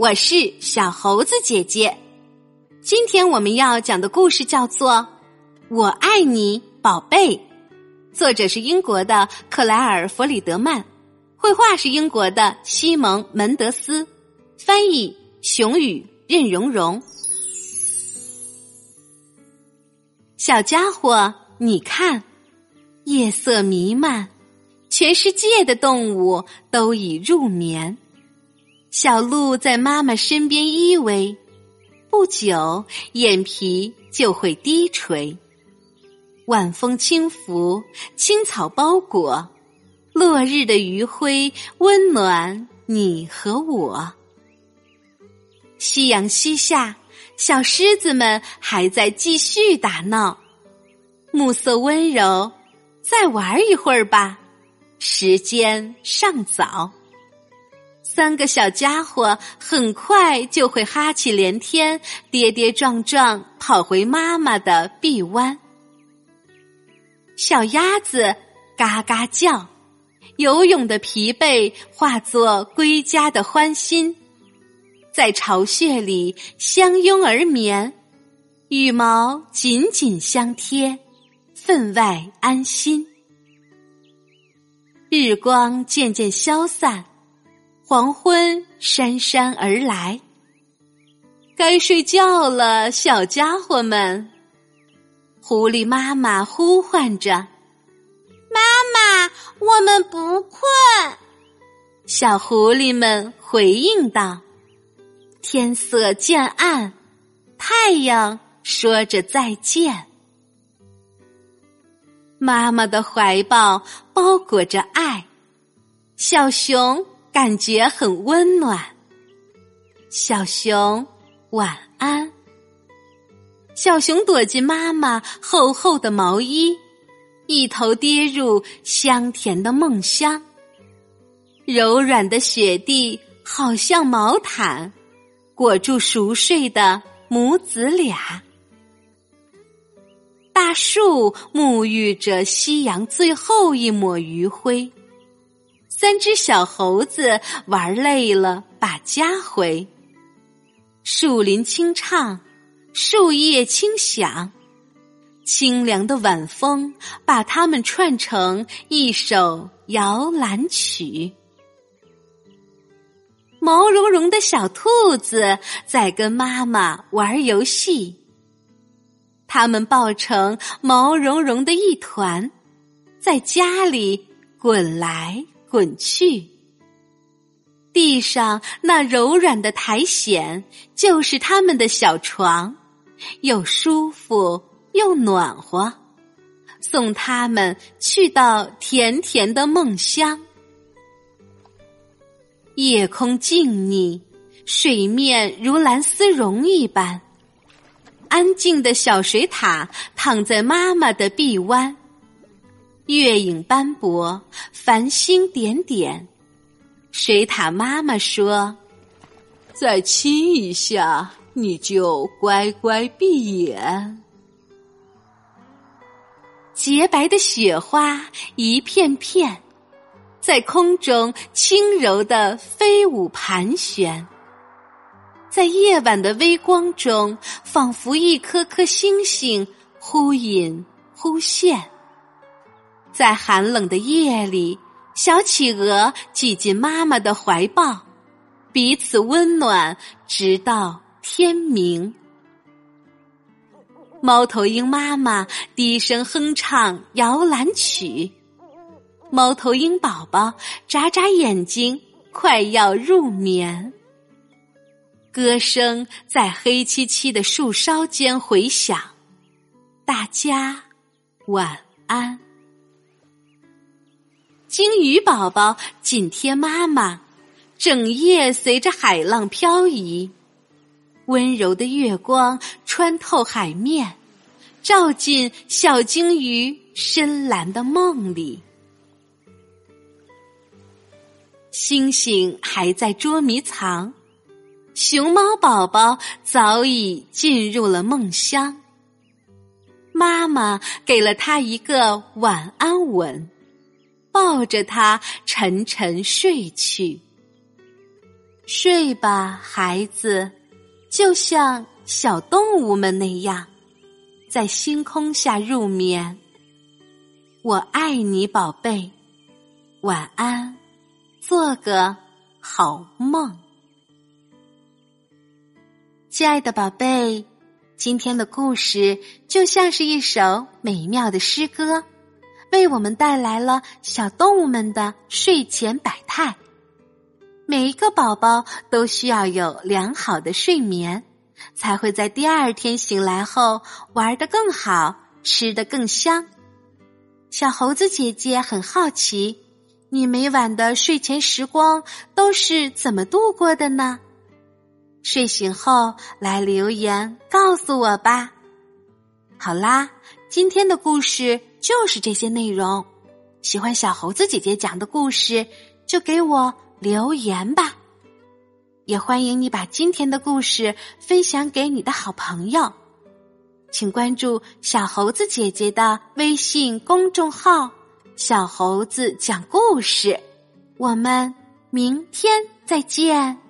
我是小猴子姐姐。今天我们要讲的故事叫做《我爱你，宝贝》，作者是英国的克莱尔·弗里德曼，绘画是英国的西蒙·门德斯，翻译熊宇、任蓉蓉。小家伙，你看，夜色弥漫，全世界的动物都已入眠。小鹿在妈妈身边依偎，不久眼皮就会低垂。晚风轻拂，青草包裹，落日的余晖温暖你和我。夕阳西下，小狮子们还在继续打闹。暮色温柔，再玩一会儿吧，时间尚早。三个小家伙很快就会哈气连天，跌跌撞撞跑回妈妈的臂弯。小鸭子嘎嘎叫，游泳的疲惫化作归家的欢欣，在巢穴里相拥而眠，羽毛紧紧相贴，分外安心。日光渐渐消散。黄昏姗姗而来，该睡觉了，小家伙们。狐狸妈妈呼唤着：“妈妈，我们不困。”小狐狸们回应道：“天色渐暗，太阳说着再见。”妈妈的怀抱包裹着爱，小熊。感觉很温暖，小熊晚安。小熊躲进妈妈厚厚的毛衣，一头跌入香甜的梦乡。柔软的雪地好像毛毯，裹住熟睡的母子俩。大树沐浴着夕阳最后一抹余晖。三只小猴子玩累了，把家回。树林清唱，树叶轻响，清凉的晚风把它们串成一首摇篮曲。毛茸茸的小兔子在跟妈妈玩游戏，它们抱成毛茸茸的一团，在家里滚来。滚去，地上那柔软的苔藓就是他们的小床，又舒服又暖和，送他们去到甜甜的梦乡。夜空静谧，水面如蓝丝绒一般，安静的小水獭躺在妈妈的臂弯。月影斑驳，繁星点点。水獭妈妈说：“再亲一下，你就乖乖闭眼。”洁白的雪花一片片，在空中轻柔的飞舞盘旋，在夜晚的微光中，仿佛一颗颗星星忽隐忽现。在寒冷的夜里，小企鹅挤进妈妈的怀抱，彼此温暖，直到天明。猫头鹰妈妈低声哼唱摇篮曲，猫头鹰宝宝眨眨眼睛，快要入眠。歌声在黑漆漆的树梢间回响，大家晚安。鲸鱼宝宝紧贴妈妈，整夜随着海浪漂移。温柔的月光穿透海面，照进小鲸鱼深蓝的梦里。星星还在捉迷藏，熊猫宝宝早已进入了梦乡。妈妈给了他一个晚安吻。抱着他沉沉睡去，睡吧，孩子，就像小动物们那样，在星空下入眠。我爱你，宝贝，晚安，做个好梦。亲爱的宝贝，今天的故事就像是一首美妙的诗歌，为我们带来了小动物们的睡前百态。每一个宝宝都需要有良好的睡眠，才会在第二天醒来后玩得更好，吃得更香。小猴子姐姐很好奇，你每晚的睡前时光都是怎么度过的呢？睡醒后来留言告诉我吧。好啦，今天的故事就是这些内容。喜欢小猴子姐姐讲的故事，就给我。留言吧，也欢迎你把今天的故事分享给你的好朋友。请关注小猴子姐姐的微信公众号“小猴子讲故事”。我们明天再见。